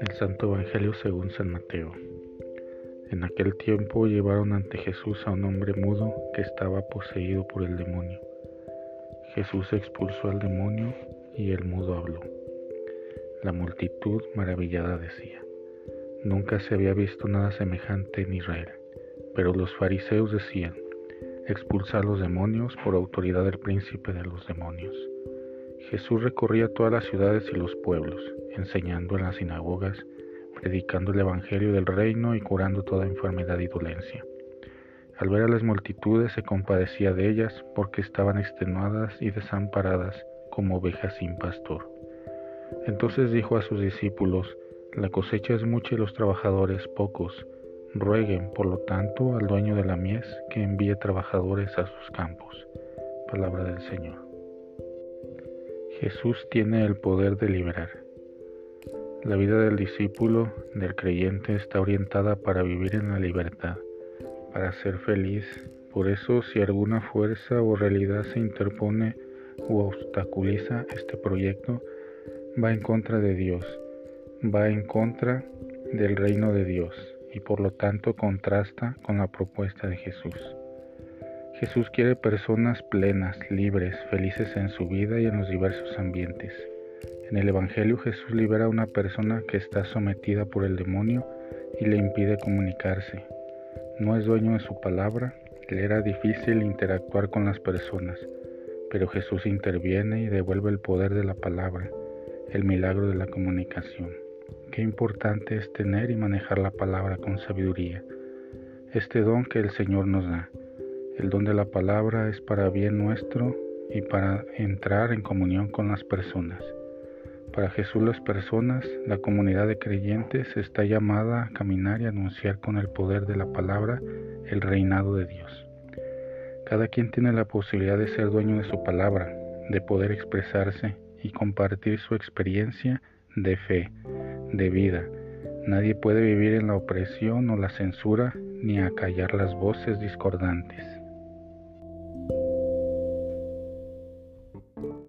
El Santo Evangelio según San Mateo. En aquel tiempo llevaron ante Jesús a un hombre mudo que estaba poseído por el demonio. Jesús expulsó al demonio y el mudo habló. La multitud maravillada decía, nunca se había visto nada semejante en Israel. Pero los fariseos decían, expulsar los demonios por autoridad del príncipe de los demonios. Jesús recorría todas las ciudades y los pueblos, enseñando en las sinagogas, predicando el Evangelio del reino y curando toda enfermedad y dolencia. Al ver a las multitudes se compadecía de ellas porque estaban extenuadas y desamparadas como ovejas sin pastor. Entonces dijo a sus discípulos, La cosecha es mucha y los trabajadores pocos. Rueguen, por lo tanto, al dueño de la mies que envíe trabajadores a sus campos. Palabra del Señor. Jesús tiene el poder de liberar. La vida del discípulo, del creyente, está orientada para vivir en la libertad, para ser feliz. Por eso, si alguna fuerza o realidad se interpone o obstaculiza este proyecto, va en contra de Dios, va en contra del reino de Dios y por lo tanto contrasta con la propuesta de Jesús. Jesús quiere personas plenas, libres, felices en su vida y en los diversos ambientes. En el Evangelio Jesús libera a una persona que está sometida por el demonio y le impide comunicarse. No es dueño de su palabra, le era difícil interactuar con las personas, pero Jesús interviene y devuelve el poder de la palabra, el milagro de la comunicación. Qué importante es tener y manejar la palabra con sabiduría. Este don que el Señor nos da. El don de la palabra es para bien nuestro y para entrar en comunión con las personas. Para Jesús las personas, la comunidad de creyentes está llamada a caminar y anunciar con el poder de la palabra el reinado de Dios. Cada quien tiene la posibilidad de ser dueño de su palabra, de poder expresarse y compartir su experiencia de fe, de vida. Nadie puede vivir en la opresión o la censura ni acallar las voces discordantes.